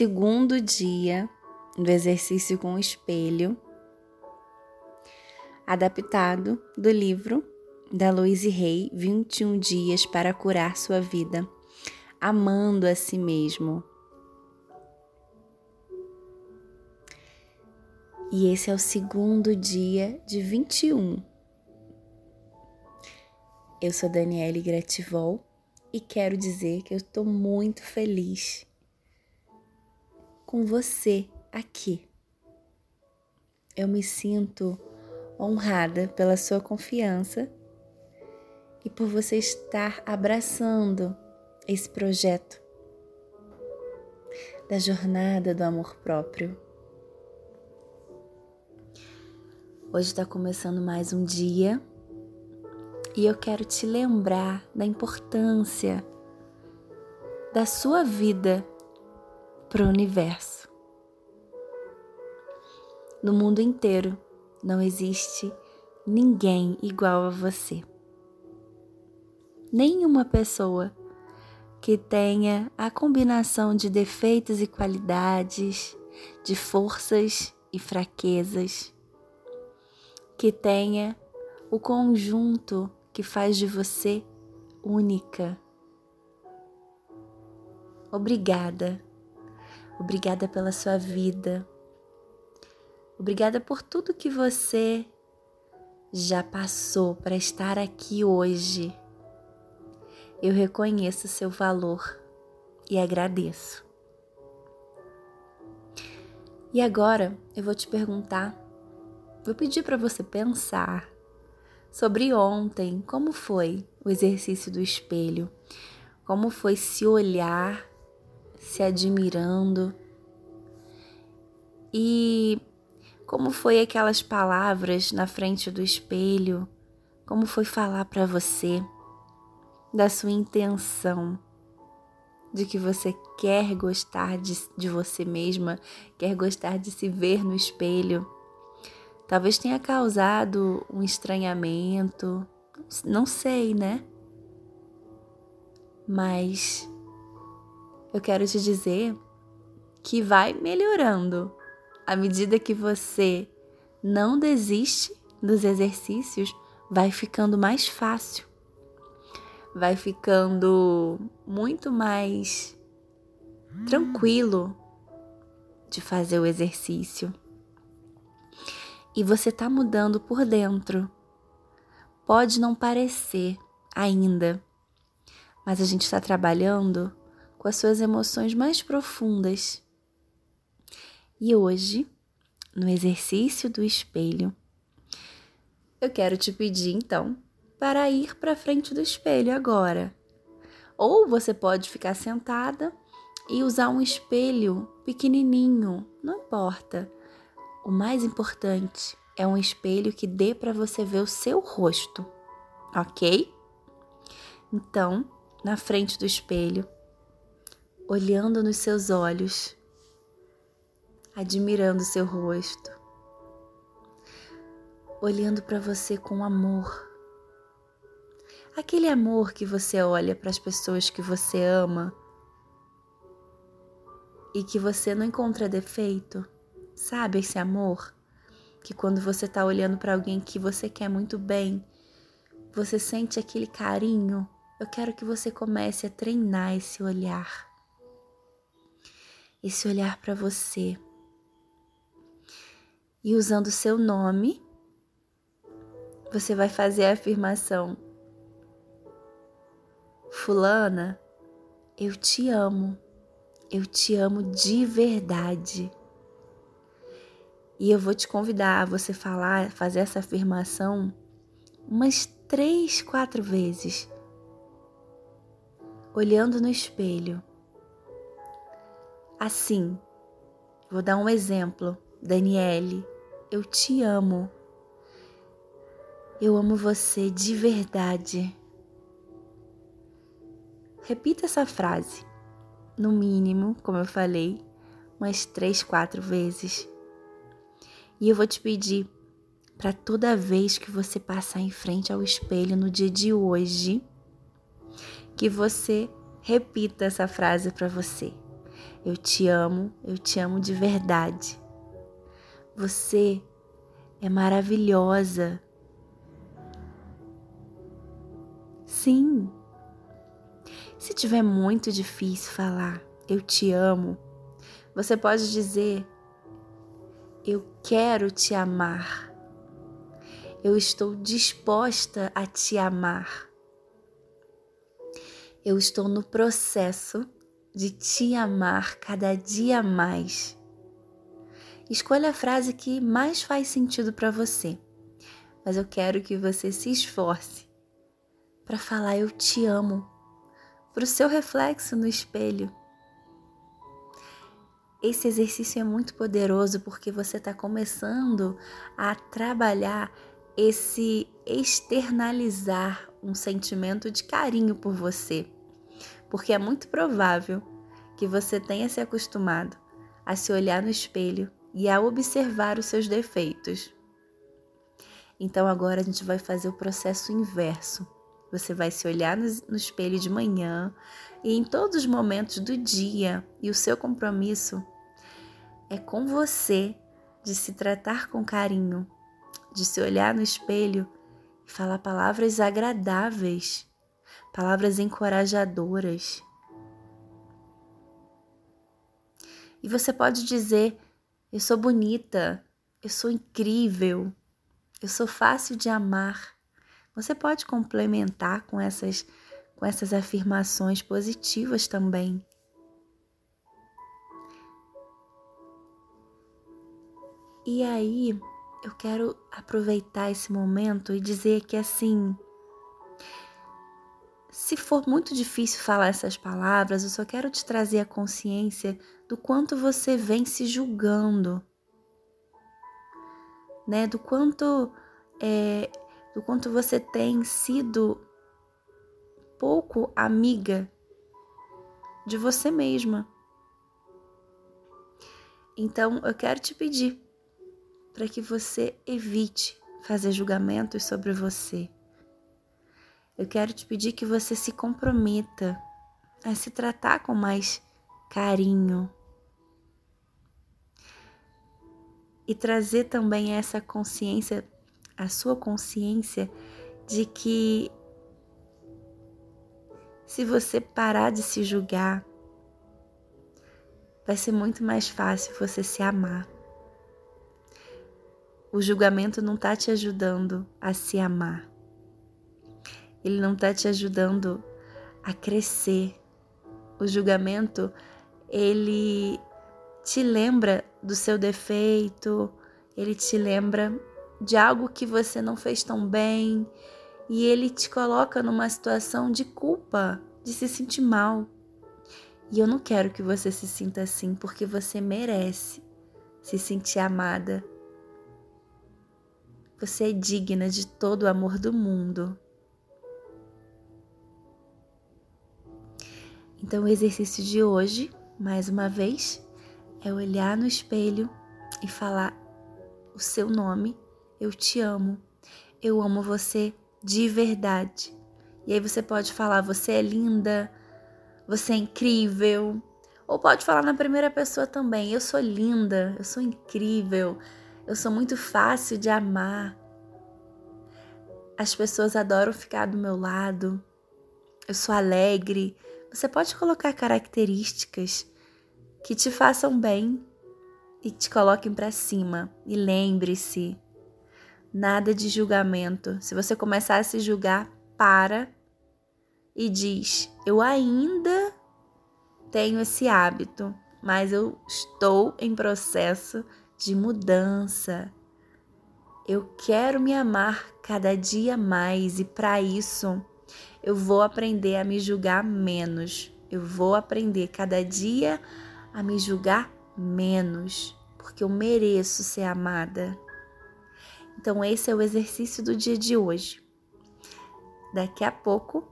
segundo dia do exercício com o espelho, adaptado do livro da Louise Hay, 21 dias para curar sua vida, amando a si mesmo. E esse é o segundo dia de 21. Eu sou Daniele Grativol e quero dizer que eu estou muito feliz com você aqui. Eu me sinto honrada pela sua confiança e por você estar abraçando esse projeto da jornada do amor próprio. Hoje está começando mais um dia e eu quero te lembrar da importância da sua vida para o universo. No mundo inteiro não existe ninguém igual a você. Nenhuma pessoa que tenha a combinação de defeitos e qualidades, de forças e fraquezas que tenha o conjunto que faz de você única. Obrigada. Obrigada pela sua vida. Obrigada por tudo que você já passou para estar aqui hoje. Eu reconheço seu valor e agradeço. E agora eu vou te perguntar Vou pedir para você pensar sobre ontem, como foi o exercício do espelho, como foi se olhar, se admirando. E como foi aquelas palavras na frente do espelho, como foi falar para você da sua intenção de que você quer gostar de, de você mesma, quer gostar de se ver no espelho? Talvez tenha causado um estranhamento, não sei, né? Mas eu quero te dizer que vai melhorando à medida que você não desiste dos exercícios, vai ficando mais fácil, vai ficando muito mais tranquilo de fazer o exercício e você está mudando por dentro. Pode não parecer ainda, mas a gente está trabalhando com as suas emoções mais profundas. E hoje, no exercício do espelho, eu quero te pedir então para ir para frente do espelho agora. Ou você pode ficar sentada e usar um espelho pequenininho, não importa o mais importante é um espelho que dê para você ver o seu rosto, ok? Então, na frente do espelho, olhando nos seus olhos, admirando seu rosto, olhando para você com amor. Aquele amor que você olha para as pessoas que você ama e que você não encontra defeito Sabe esse amor? Que quando você está olhando para alguém que você quer muito bem, você sente aquele carinho. Eu quero que você comece a treinar esse olhar. Esse olhar para você. E usando o seu nome, você vai fazer a afirmação: Fulana, eu te amo. Eu te amo de verdade. E eu vou te convidar a você falar, fazer essa afirmação umas três, quatro vezes, olhando no espelho. Assim, vou dar um exemplo. Daniele, eu te amo. Eu amo você de verdade. Repita essa frase, no mínimo, como eu falei, umas três, quatro vezes. E eu vou te pedir para toda vez que você passar em frente ao espelho no dia de hoje, que você repita essa frase para você. Eu te amo, eu te amo de verdade. Você é maravilhosa. Sim. Se tiver muito difícil falar eu te amo, você pode dizer eu quero te amar. Eu estou disposta a te amar. Eu estou no processo de te amar cada dia mais. Escolha a frase que mais faz sentido para você, mas eu quero que você se esforce para falar eu te amo para o seu reflexo no espelho. Esse exercício é muito poderoso porque você está começando a trabalhar esse externalizar um sentimento de carinho por você porque é muito provável que você tenha se acostumado a se olhar no espelho e a observar os seus defeitos. Então agora a gente vai fazer o processo inverso. Você vai se olhar no, espelho de manhã e em todos os momentos do dia, e o seu compromisso é com você de se tratar com carinho, de se olhar no espelho e falar palavras agradáveis palavras encorajadoras. E você pode dizer: Eu sou bonita, eu sou incrível, eu sou fácil de amar. Você pode complementar com essas, com essas afirmações positivas também. E aí, eu quero aproveitar esse momento e dizer que assim, se for muito difícil falar essas palavras, eu só quero te trazer a consciência do quanto você vem se julgando, né? Do quanto é, do quanto você tem sido pouco amiga de você mesma. Então, eu quero te pedir para que você evite fazer julgamentos sobre você eu quero te pedir que você se comprometa a se tratar com mais carinho e trazer também essa consciência, a sua consciência de que se você parar de se julgar, vai ser muito mais fácil você se amar. O julgamento não está te ajudando a se amar ele não está te ajudando a crescer. O julgamento, ele te lembra do seu defeito, ele te lembra de algo que você não fez tão bem e ele te coloca numa situação de culpa, de se sentir mal. E eu não quero que você se sinta assim, porque você merece se sentir amada. Você é digna de todo o amor do mundo. Então, o exercício de hoje, mais uma vez, é olhar no espelho e falar o seu nome. Eu te amo. Eu amo você de verdade. E aí você pode falar: você é linda, você é incrível. Ou pode falar na primeira pessoa também: eu sou linda, eu sou incrível, eu sou muito fácil de amar. As pessoas adoram ficar do meu lado. Eu sou alegre, você pode colocar características que te façam bem e te coloquem para cima. E lembre-se, nada de julgamento. Se você começar a se julgar, para e diz: Eu ainda tenho esse hábito, mas eu estou em processo de mudança. Eu quero me amar cada dia mais e para isso eu vou aprender a me julgar menos. Eu vou aprender cada dia a me julgar menos, porque eu mereço ser amada. Então, esse é o exercício do dia de hoje. Daqui a pouco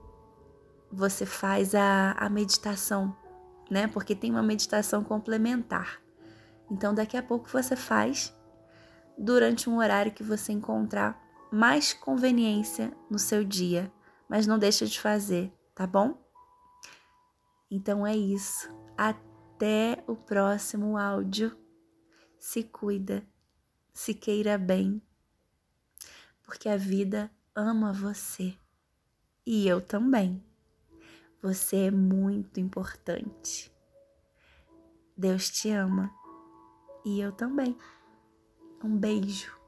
você faz a, a meditação, né? Porque tem uma meditação complementar. Então, daqui a pouco você faz durante um horário que você encontrar mais conveniência no seu dia mas não deixa de fazer, tá bom? Então é isso. Até o próximo áudio. Se cuida, se queira bem, porque a vida ama você e eu também. Você é muito importante. Deus te ama e eu também. Um beijo.